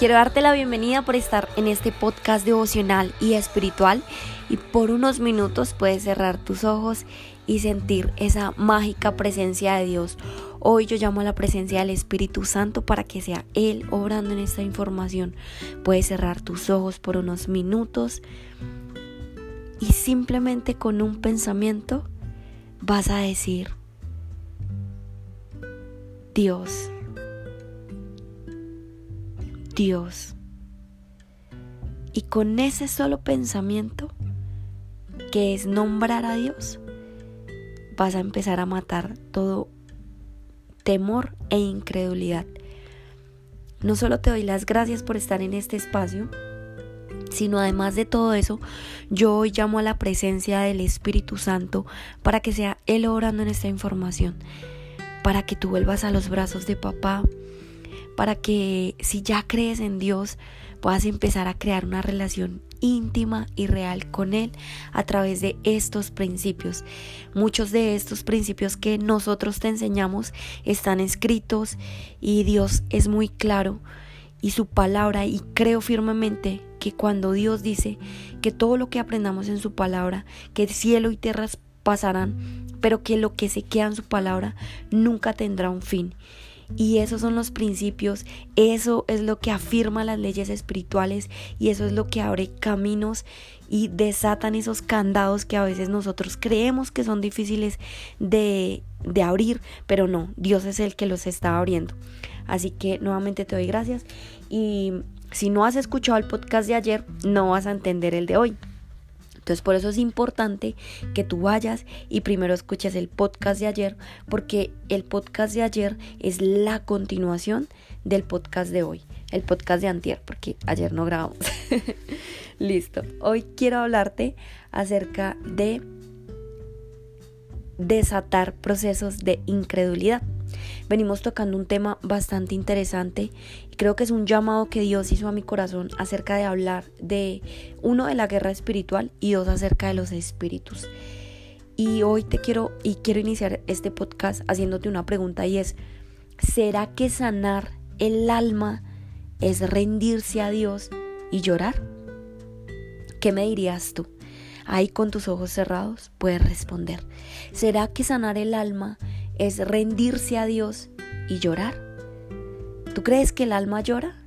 Quiero darte la bienvenida por estar en este podcast devocional y espiritual y por unos minutos puedes cerrar tus ojos y sentir esa mágica presencia de Dios. Hoy yo llamo a la presencia del Espíritu Santo para que sea Él obrando en esta información. Puedes cerrar tus ojos por unos minutos y simplemente con un pensamiento vas a decir, Dios, Dios. Y con ese solo pensamiento, que es nombrar a Dios, vas a empezar a matar todo temor e incredulidad. No solo te doy las gracias por estar en este espacio, sino además de todo eso, yo hoy llamo a la presencia del Espíritu Santo para que sea Él orando en esta información, para que tú vuelvas a los brazos de papá, para que si ya crees en Dios, puedas empezar a crear una relación íntima y real con Él a través de estos principios. Muchos de estos principios que nosotros te enseñamos están escritos y Dios es muy claro y su palabra y creo firmemente que cuando Dios dice que todo lo que aprendamos en su palabra, que el cielo y tierras pasarán, pero que lo que se queda en su palabra nunca tendrá un fin. Y esos son los principios, eso es lo que afirma las leyes espirituales y eso es lo que abre caminos y desatan esos candados que a veces nosotros creemos que son difíciles de, de abrir, pero no, Dios es el que los está abriendo. Así que nuevamente te doy gracias y si no has escuchado el podcast de ayer, no vas a entender el de hoy. Entonces por eso es importante que tú vayas y primero escuches el podcast de ayer, porque el podcast de ayer es la continuación del podcast de hoy, el podcast de antier, porque ayer no grabamos. Listo. Hoy quiero hablarte acerca de desatar procesos de incredulidad. Venimos tocando un tema bastante interesante y creo que es un llamado que Dios hizo a mi corazón acerca de hablar de uno de la guerra espiritual y dos acerca de los espíritus. Y hoy te quiero y quiero iniciar este podcast haciéndote una pregunta y es ¿será que sanar el alma es rendirse a Dios y llorar? ¿Qué me dirías tú? Ahí con tus ojos cerrados puedes responder. ¿Será que sanar el alma es rendirse a Dios y llorar. ¿Tú crees que el alma llora?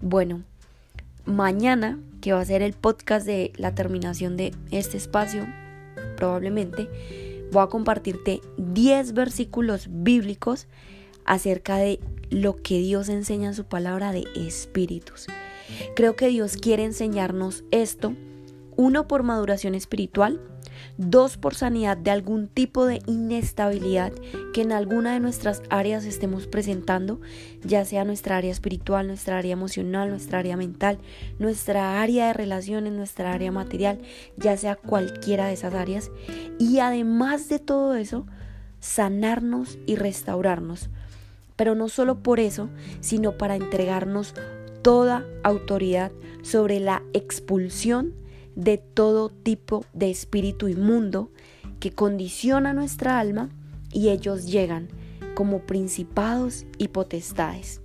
Bueno, mañana, que va a ser el podcast de la terminación de este espacio, probablemente, voy a compartirte 10 versículos bíblicos acerca de lo que Dios enseña en su palabra de espíritus. Creo que Dios quiere enseñarnos esto, uno por maduración espiritual, dos por sanidad de algún tipo de inestabilidad que en alguna de nuestras áreas estemos presentando, ya sea nuestra área espiritual, nuestra área emocional, nuestra área mental, nuestra área de relaciones, nuestra área material, ya sea cualquiera de esas áreas. Y además de todo eso, sanarnos y restaurarnos. Pero no solo por eso, sino para entregarnos toda autoridad sobre la expulsión de todo tipo de espíritu inmundo que condiciona nuestra alma y ellos llegan como principados y potestades.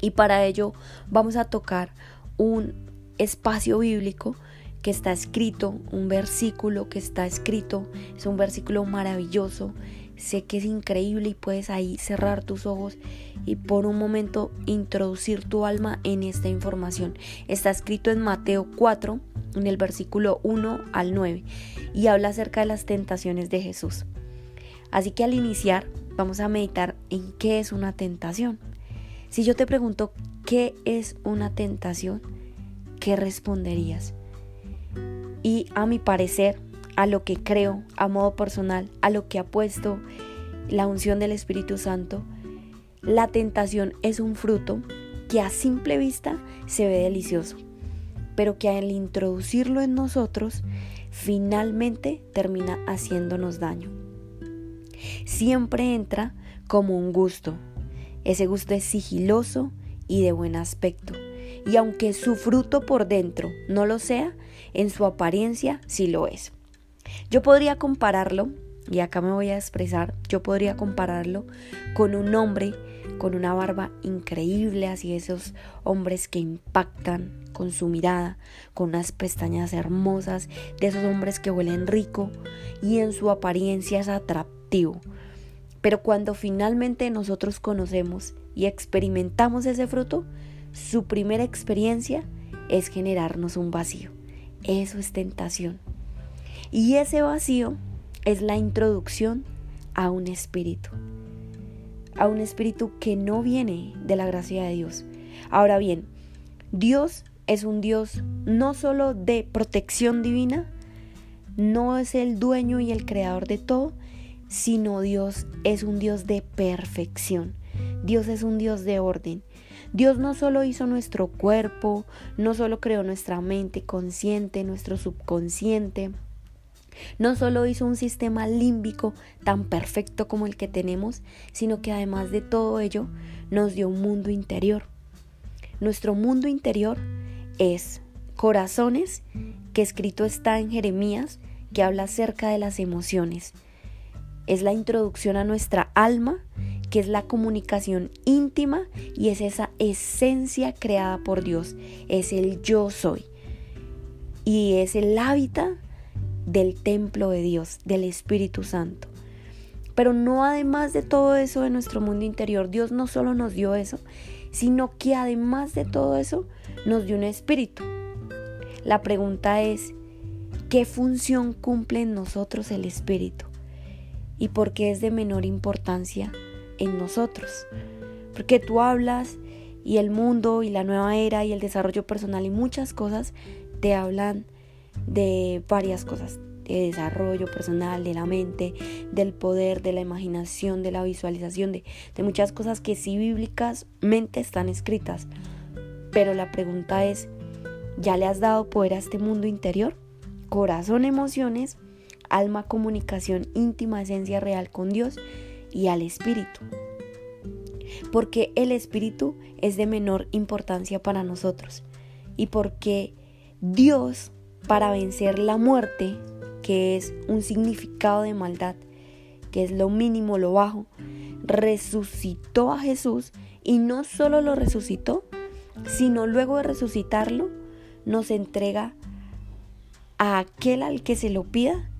Y para ello vamos a tocar un espacio bíblico que está escrito, un versículo que está escrito, es un versículo maravilloso, sé que es increíble y puedes ahí cerrar tus ojos y por un momento introducir tu alma en esta información. Está escrito en Mateo 4, en el versículo 1 al 9, y habla acerca de las tentaciones de Jesús. Así que al iniciar vamos a meditar en qué es una tentación. Si yo te pregunto qué es una tentación, ¿qué responderías? Y a mi parecer, a lo que creo, a modo personal, a lo que apuesto la unción del Espíritu Santo, la tentación es un fruto que a simple vista se ve delicioso, pero que al introducirlo en nosotros, finalmente termina haciéndonos daño. Siempre entra como un gusto. Ese gusto es sigiloso y de buen aspecto. Y aunque su fruto por dentro no lo sea, En su apariencia sí lo es. Yo podría compararlo, y acá me voy a expresar, yo podría compararlo con un hombre con una barba increíble, así esos hombres que impactan con su mirada, con unas pestañas hermosas, de esos hombres que huelen rico y en su apariencia es atractivo. Pero cuando finalmente nosotros conocemos y experimentamos ese fruto, su primera experiencia es generarnos un vacío. Eso es tentación. Y ese vacío es la introducción a un espíritu. A un espíritu que no viene de la gracia de Dios. Ahora bien, Dios es un Dios no solo de protección divina, no es el dueño y el creador de todo, sino Dios es un Dios de perfección. Dios es un Dios de orden. Dios no solo hizo nuestro cuerpo, no solo creó nuestra mente consciente, nuestro subconsciente, no solo hizo un sistema límbico tan perfecto como el que tenemos, sino que además de todo ello nos dio un mundo interior. Nuestro mundo interior es corazones, que escrito está en Jeremías, que habla acerca de las emociones. Es la introducción a nuestra alma, que es la comunicación íntima y es esa esencia creada por Dios, es el yo soy. Y es el hábitat del templo de Dios, del Espíritu Santo. Pero no además de todo eso de nuestro mundo interior, Dios no solo nos dio eso, sino que además de todo eso nos dio un espíritu. La pregunta es, ¿qué función cumple en nosotros el espíritu? ¿Y por qué es de menor importancia en nosotros? Porque tú hablas y el mundo y la nueva era y el desarrollo personal y muchas cosas te hablan de varias cosas, de desarrollo personal, de la mente, del poder, de la imaginación, de la visualización, de, de muchas cosas que sí bíblicamente están escritas. Pero la pregunta es, ¿ya le has dado poder a este mundo interior? Corazón, emociones, alma, comunicación íntima, esencia real con Dios y al Espíritu. Porque el Espíritu es de menor importancia para nosotros y porque Dios para vencer la muerte, que es un significado de maldad, que es lo mínimo, lo bajo, resucitó a Jesús y no solo lo resucitó, sino luego de resucitarlo, nos entrega a aquel al que se lo pida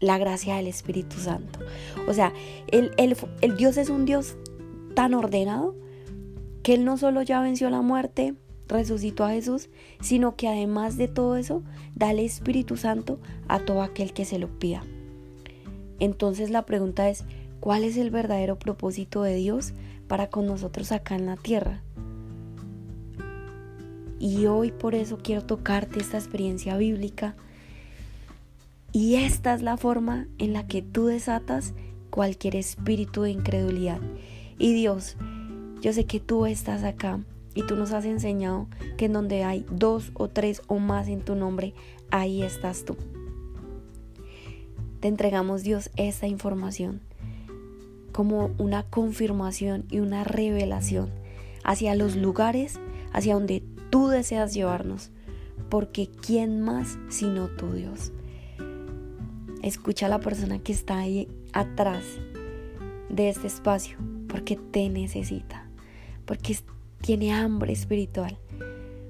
la gracia del Espíritu Santo. O sea, el, el Dios es un Dios tan ordenado que Él no solo ya venció la muerte, resucitó a Jesús, sino que además de todo eso, da el Espíritu Santo a todo aquel que se lo pida. Entonces la pregunta es, ¿cuál es el verdadero propósito de Dios para con nosotros acá en la tierra? Y hoy por eso quiero tocarte esta experiencia bíblica. Y esta es la forma en la que tú desatas cualquier espíritu de incredulidad. Y Dios, yo sé que tú estás acá y tú nos has enseñado que en donde hay dos o tres o más en tu nombre, ahí estás tú. Te entregamos Dios esta información como una confirmación y una revelación hacia los lugares hacia donde tú deseas llevarnos, porque ¿quién más sino tu Dios? Escucha a la persona que está ahí atrás de este espacio, porque te necesita, porque tiene hambre espiritual.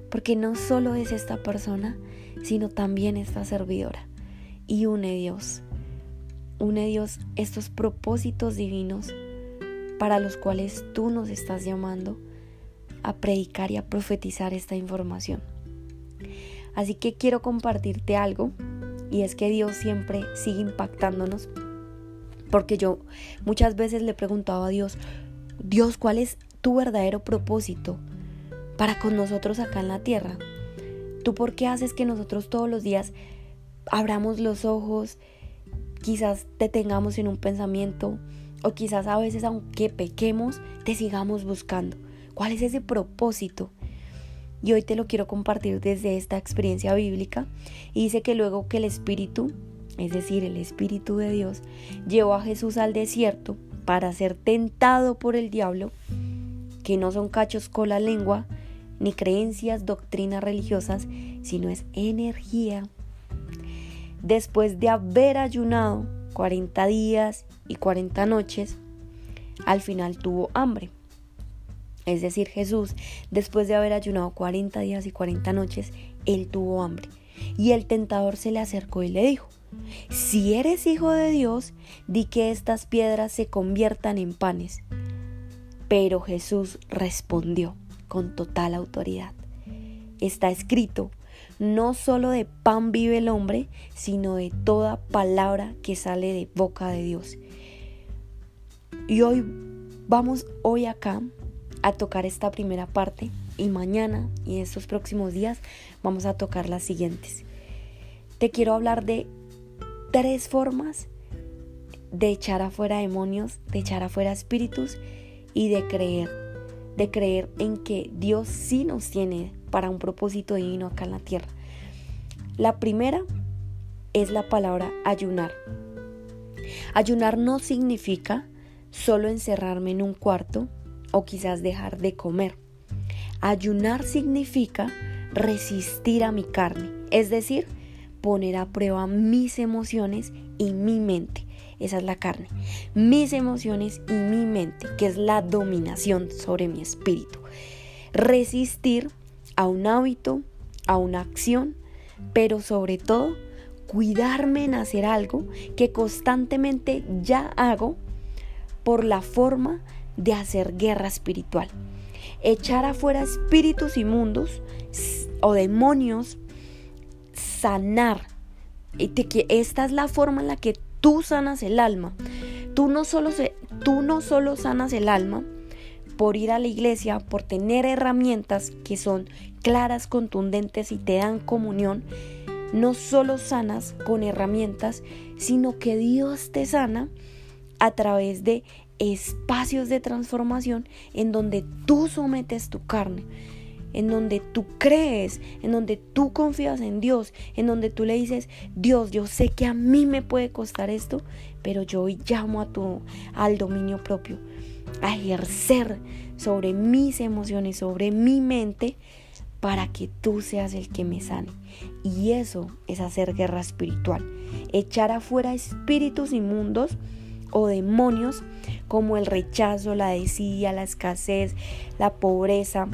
Porque no solo es esta persona, sino también esta servidora. Y une Dios. Une Dios estos propósitos divinos para los cuales tú nos estás llamando a predicar y a profetizar esta información. Así que quiero compartirte algo y es que Dios siempre sigue impactándonos porque yo muchas veces le preguntaba a Dios, Dios, ¿cuál es tu verdadero propósito para con nosotros acá en la tierra. ¿Tú por qué haces que nosotros todos los días abramos los ojos, quizás te tengamos en un pensamiento o quizás a veces aunque pequemos, te sigamos buscando? ¿Cuál es ese propósito? Y hoy te lo quiero compartir desde esta experiencia bíblica. Y dice que luego que el Espíritu, es decir, el Espíritu de Dios, llevó a Jesús al desierto para ser tentado por el diablo, que no son cachos con la lengua, ni creencias, doctrinas religiosas, sino es energía, después de haber ayunado 40 días y 40 noches, al final tuvo hambre. Es decir, Jesús, después de haber ayunado 40 días y 40 noches, él tuvo hambre. Y el tentador se le acercó y le dijo, si eres hijo de Dios, di que estas piedras se conviertan en panes. Pero Jesús respondió con total autoridad. Está escrito, no solo de pan vive el hombre, sino de toda palabra que sale de boca de Dios. Y hoy vamos hoy acá a tocar esta primera parte y mañana y en estos próximos días vamos a tocar las siguientes. Te quiero hablar de tres formas de echar afuera demonios, de echar afuera espíritus y de creer, de creer en que Dios sí nos tiene para un propósito divino acá en la tierra. La primera es la palabra ayunar. Ayunar no significa solo encerrarme en un cuarto o quizás dejar de comer. Ayunar significa resistir a mi carne, es decir, poner a prueba mis emociones y mi mente. Esa es la carne. Mis emociones y mi mente, que es la dominación sobre mi espíritu. Resistir a un hábito, a una acción, pero sobre todo cuidarme en hacer algo que constantemente ya hago por la forma de hacer guerra espiritual. Echar afuera espíritus inmundos o demonios, sanar. Esta es la forma en la que tú sanas el alma. Tú no solo, tú no solo sanas el alma, por ir a la iglesia, por tener herramientas que son claras, contundentes y te dan comunión, no solo sanas con herramientas, sino que Dios te sana a través de espacios de transformación en donde tú sometes tu carne, en donde tú crees, en donde tú confías en Dios, en donde tú le dices, Dios, yo sé que a mí me puede costar esto, pero yo hoy llamo a tu al dominio propio a ejercer sobre mis emociones, sobre mi mente, para que tú seas el que me sane. Y eso es hacer guerra espiritual. Echar afuera espíritus inmundos o demonios como el rechazo, la desidia, la escasez, la pobreza,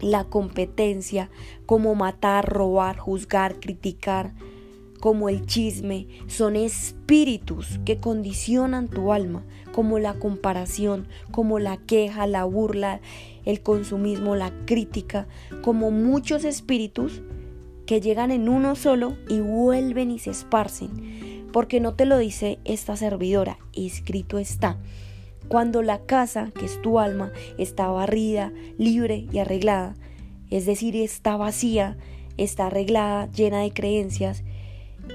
la competencia, como matar, robar, juzgar, criticar, como el chisme, son espíritus que condicionan tu alma, como la comparación, como la queja, la burla, el consumismo, la crítica, como muchos espíritus que llegan en uno solo y vuelven y se esparcen. Porque no te lo dice esta servidora, escrito está. Cuando la casa, que es tu alma, está barrida, libre y arreglada, es decir, está vacía, está arreglada, llena de creencias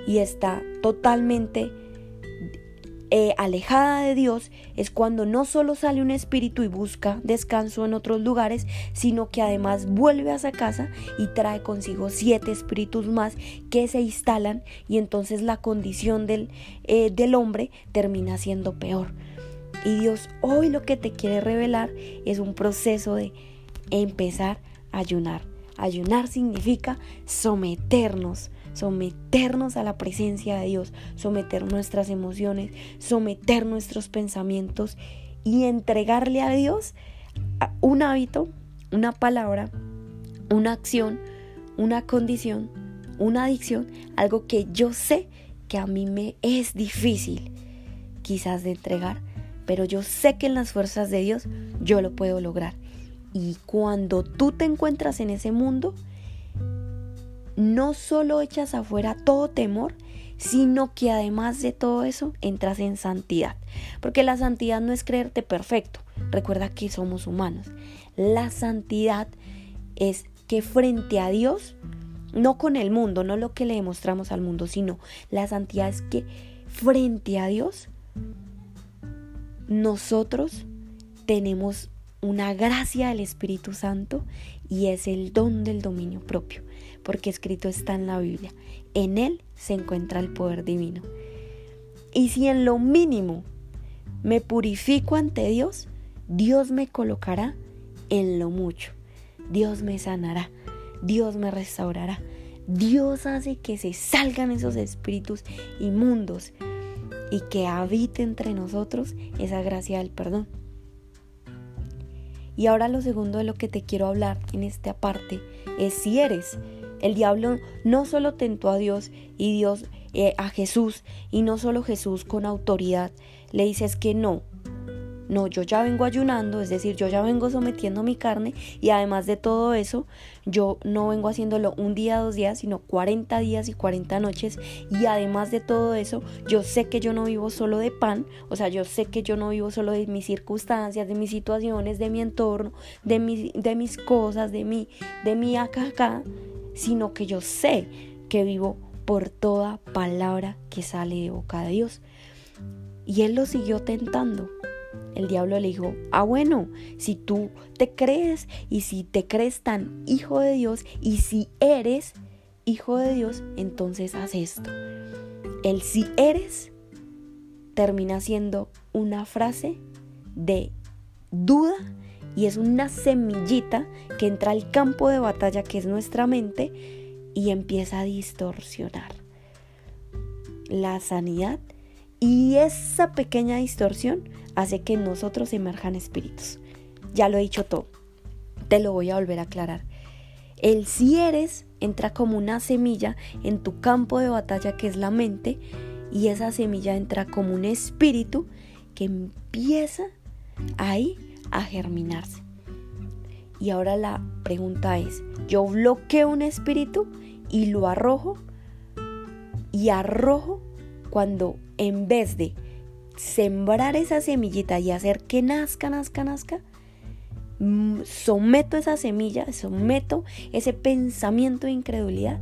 y está totalmente eh, alejada de Dios es cuando no solo sale un espíritu y busca descanso en otros lugares, sino que además vuelve a esa casa y trae consigo siete espíritus más que se instalan y entonces la condición del, eh, del hombre termina siendo peor. Y Dios hoy lo que te quiere revelar es un proceso de empezar a ayunar. Ayunar significa someternos someternos a la presencia de Dios, someter nuestras emociones, someter nuestros pensamientos y entregarle a Dios un hábito, una palabra, una acción, una condición, una adicción, algo que yo sé que a mí me es difícil quizás de entregar, pero yo sé que en las fuerzas de Dios yo lo puedo lograr. Y cuando tú te encuentras en ese mundo, no solo echas afuera todo temor, sino que además de todo eso entras en santidad. Porque la santidad no es creerte perfecto, recuerda que somos humanos. La santidad es que frente a Dios, no con el mundo, no lo que le demostramos al mundo, sino la santidad es que frente a Dios, nosotros tenemos una gracia del Espíritu Santo y es el don del dominio propio porque escrito está en la Biblia. En Él se encuentra el poder divino. Y si en lo mínimo me purifico ante Dios, Dios me colocará en lo mucho. Dios me sanará. Dios me restaurará. Dios hace que se salgan esos espíritus inmundos y que habite entre nosotros esa gracia del perdón. Y ahora lo segundo de lo que te quiero hablar en esta parte es si eres. El diablo no solo tentó a Dios y Dios eh, a Jesús y no solo Jesús con autoridad le dices que no, no, yo ya vengo ayunando, es decir, yo ya vengo sometiendo mi carne y además de todo eso, yo no vengo haciéndolo un día, dos días, sino 40 días y 40 noches y además de todo eso, yo sé que yo no vivo solo de pan, o sea, yo sé que yo no vivo solo de mis circunstancias, de mis situaciones, de mi entorno, de, de mis cosas, de mi, de mi acá acá, sino que yo sé que vivo por toda palabra que sale de boca de Dios. Y él lo siguió tentando el diablo le dijo, ah bueno, si tú te crees y si te crees tan hijo de Dios y si eres hijo de Dios, entonces haz esto. El si eres termina siendo una frase de duda y es una semillita que entra al campo de batalla que es nuestra mente y empieza a distorsionar la sanidad y esa pequeña distorsión hace que nosotros emerjan espíritus. Ya lo he dicho todo. Te lo voy a volver a aclarar. El si eres entra como una semilla en tu campo de batalla que es la mente y esa semilla entra como un espíritu que empieza ahí a germinarse. Y ahora la pregunta es, yo bloqueo un espíritu y lo arrojo y arrojo cuando en vez de sembrar esa semillita y hacer que nazca, nazca, nazca, mm, someto esa semilla, someto ese pensamiento de incredulidad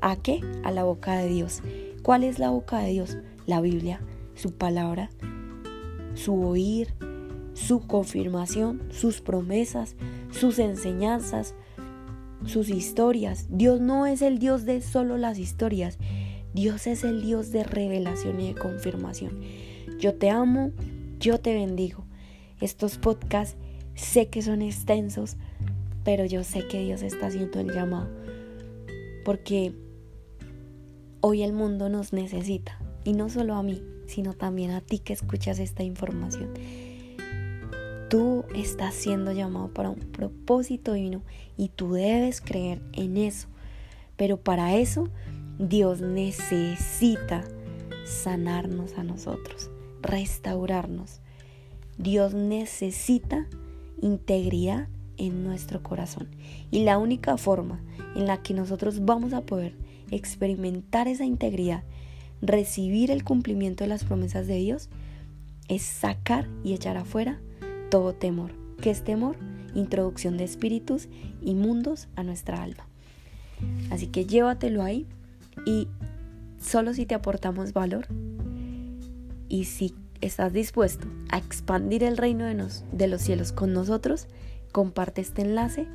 a qué? A la boca de Dios. ¿Cuál es la boca de Dios? La Biblia, su palabra, su oír, su confirmación, sus promesas, sus enseñanzas, sus historias. Dios no es el Dios de solo las historias. Dios es el Dios de revelación y de confirmación. Yo te amo, yo te bendigo. Estos podcasts sé que son extensos, pero yo sé que Dios está haciendo el llamado. Porque hoy el mundo nos necesita. Y no solo a mí, sino también a ti que escuchas esta información. Tú estás siendo llamado para un propósito divino y tú debes creer en eso. Pero para eso Dios necesita sanarnos a nosotros restaurarnos. Dios necesita integridad en nuestro corazón. Y la única forma en la que nosotros vamos a poder experimentar esa integridad, recibir el cumplimiento de las promesas de Dios, es sacar y echar afuera todo temor. ¿Qué es temor? Introducción de espíritus inmundos a nuestra alma. Así que llévatelo ahí y solo si te aportamos valor, y si estás dispuesto a expandir el reino de, los cielos con nosotros, comparte este enlace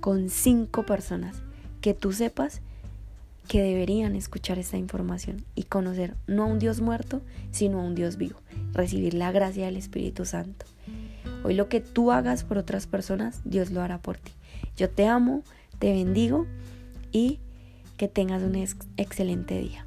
con cinco personas que tú sepas que deberían escuchar esta información y conocer no a un Dios muerto, sino a un Dios vivo, recibir la gracia del Espíritu Santo. Hoy lo que tú hagas por otras personas, Dios lo hará por ti. Yo te amo, te bendigo y que tengas un excelente día.